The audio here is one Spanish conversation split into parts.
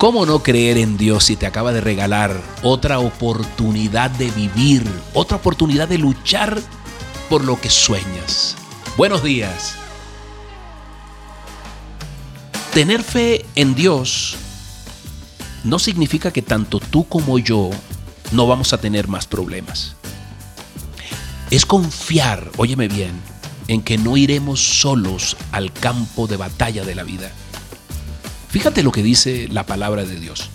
¿Cómo no creer en Dios si te acaba de regalar otra oportunidad de vivir, otra oportunidad de luchar por lo que sueñas? Buenos días. Tener fe en Dios no significa que tanto tú como yo no vamos a tener más problemas. Es confiar, óyeme bien, en que no iremos solos al campo de batalla de la vida Fíjate lo que dice la palabra de Dios.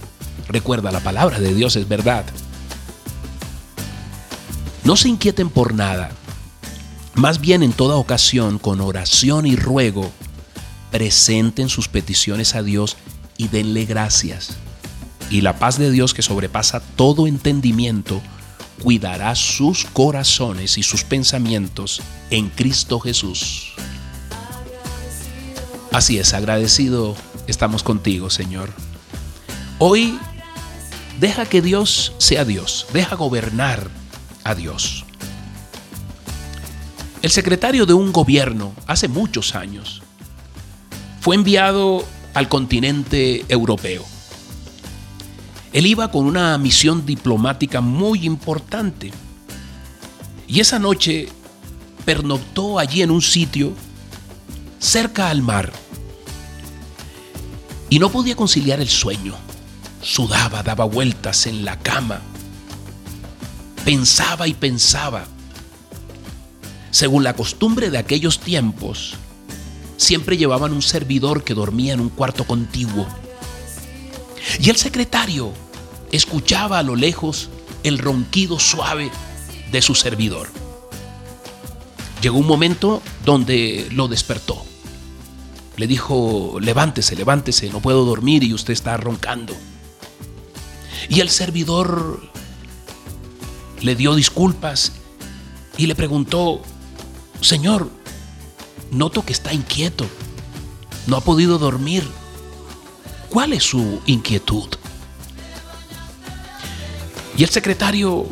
Recuerda, la palabra de Dios es verdad. No se inquieten por nada. Más bien en toda ocasión, con oración y ruego, presenten sus peticiones a Dios y denle gracias. Y la paz de Dios que sobrepasa todo entendimiento, cuidará sus corazones y sus pensamientos en Cristo Jesús. Así es, agradecido estamos contigo, Señor. Hoy deja que Dios sea Dios, deja gobernar a Dios. El secretario de un gobierno hace muchos años fue enviado al continente europeo. Él iba con una misión diplomática muy importante y esa noche pernoctó allí en un sitio cerca al mar y no podía conciliar el sueño. Sudaba, daba vueltas en la cama. Pensaba y pensaba. Según la costumbre de aquellos tiempos, siempre llevaban un servidor que dormía en un cuarto contiguo. Y el secretario escuchaba a lo lejos el ronquido suave de su servidor. Llegó un momento donde lo despertó le dijo, levántese, levántese, no puedo dormir y usted está roncando. Y el servidor le dio disculpas y le preguntó, Señor, noto que está inquieto, no ha podido dormir. ¿Cuál es su inquietud? Y el secretario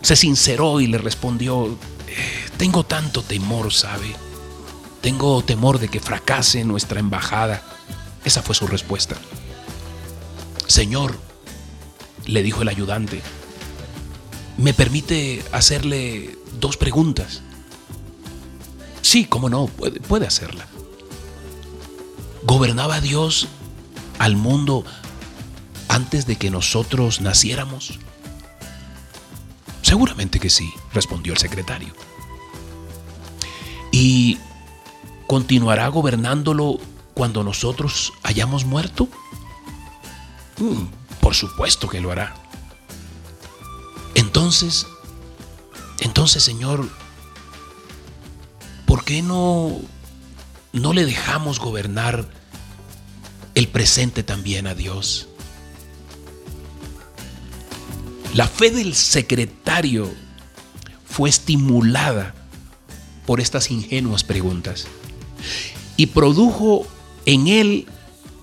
se sinceró y le respondió, eh, tengo tanto temor, ¿sabe? Tengo temor de que fracase nuestra embajada. Esa fue su respuesta. Señor, le dijo el ayudante, ¿me permite hacerle dos preguntas? Sí, cómo no, puede, hacerla. ¿Gobernaba Dios al mundo antes de que nosotros naciéramos? Seguramente que sí, respondió el secretario. ¿Y ¿continuará gobernándolo cuando nosotros hayamos muerto? Mm, por supuesto que lo hará. Entonces, entonces Señor, ¿por qué no, no le dejamos gobernar el presente también a Dios? La fe del secretario fue estimulada por estas ingenuas preguntas y produjo en él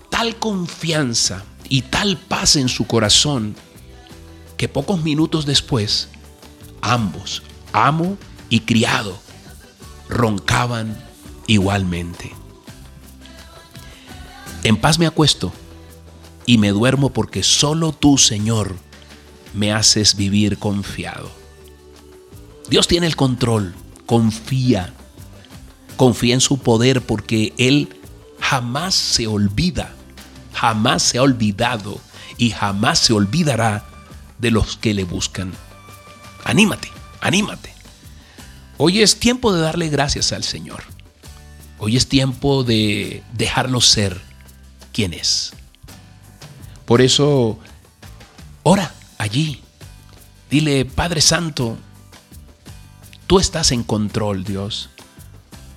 tal confianza y tal paz en su corazón que pocos minutos después ambos, amo y criado, roncaban igualmente. En paz me acuesto y me duermo porque solo tú, Señor, me haces vivir confiado. Dios tiene el control, confía Confía en su poder porque Él jamás se olvida, jamás se ha olvidado y jamás se olvidará de los que le buscan. Anímate, anímate. Hoy es tiempo de darle gracias al Señor. Hoy es tiempo de dejarlo ser quien es. Por eso, ora allí. Dile, Padre Santo, tú estás en control, Dios.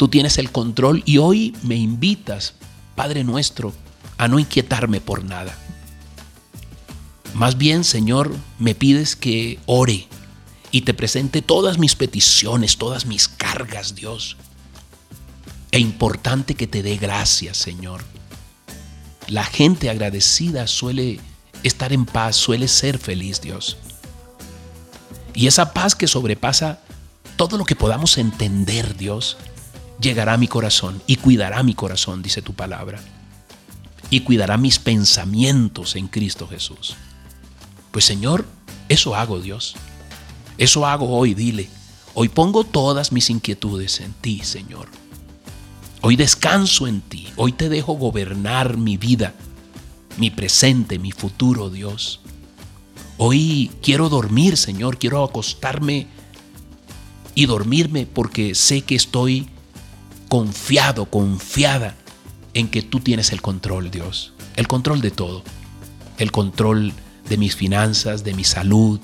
Tú tienes el control y hoy me invitas, Padre nuestro, a no inquietarme por nada. Más bien, Señor, me pides que ore y te presente todas mis peticiones, todas mis cargas, Dios. E importante que te dé gracias, Señor. La gente agradecida suele estar en paz, suele ser feliz, Dios. Y esa paz que sobrepasa todo lo que podamos entender, Dios, llegará mi corazón y cuidará mi corazón, dice tu palabra. y cuidará mis pensamientos en Cristo Jesús. Pues Señor, eso hago Dios. Eso hago hoy, dile. Hoy pongo todas mis inquietudes en ti, Señor. Hoy descanso en ti. Hoy te dejo gobernar mi vida, mi presente, mi futuro, Dios. Hoy quiero dormir, Señor. Quiero acostarme y dormirme porque sé que estoy confiado, confiada en que tú tienes el control, Dios. El control de todo. El control de mis finanzas, de mi salud,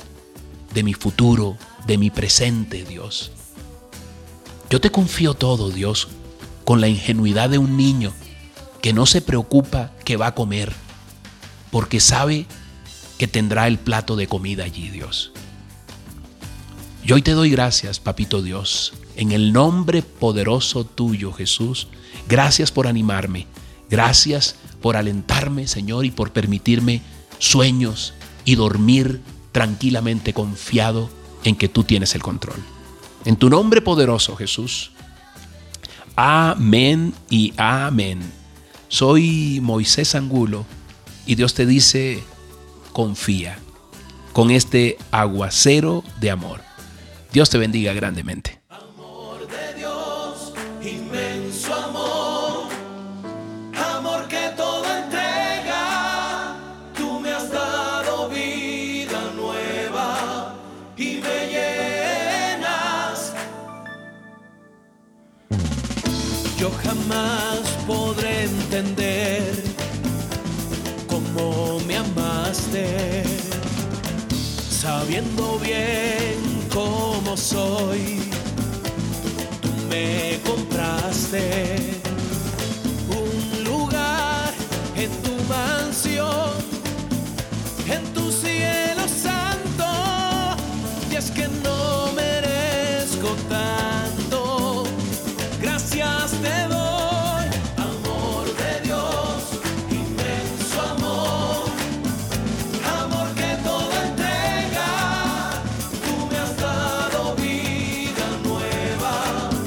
de mi futuro, de mi presente, Dios. Yo te confío todo, Dios, con la ingenuidad de un niño que no se preocupa que va a comer, porque sabe que tendrá el plato de comida allí, Dios. Yo hoy te doy gracias, papito Dios, en el nombre poderoso tuyo, Jesús. Gracias por animarme. Gracias por alentarme, Señor, y por permitirme sueños y dormir tranquilamente confiado en que tú tienes el control. En tu nombre poderoso, Jesús. Amén y amén. Soy Moisés Angulo y Dios te dice, confía con este aguacero de amor. Dios te bendiga grandemente. Yo jamás podré entender cómo me amaste, sabiendo bien cómo soy. Tú me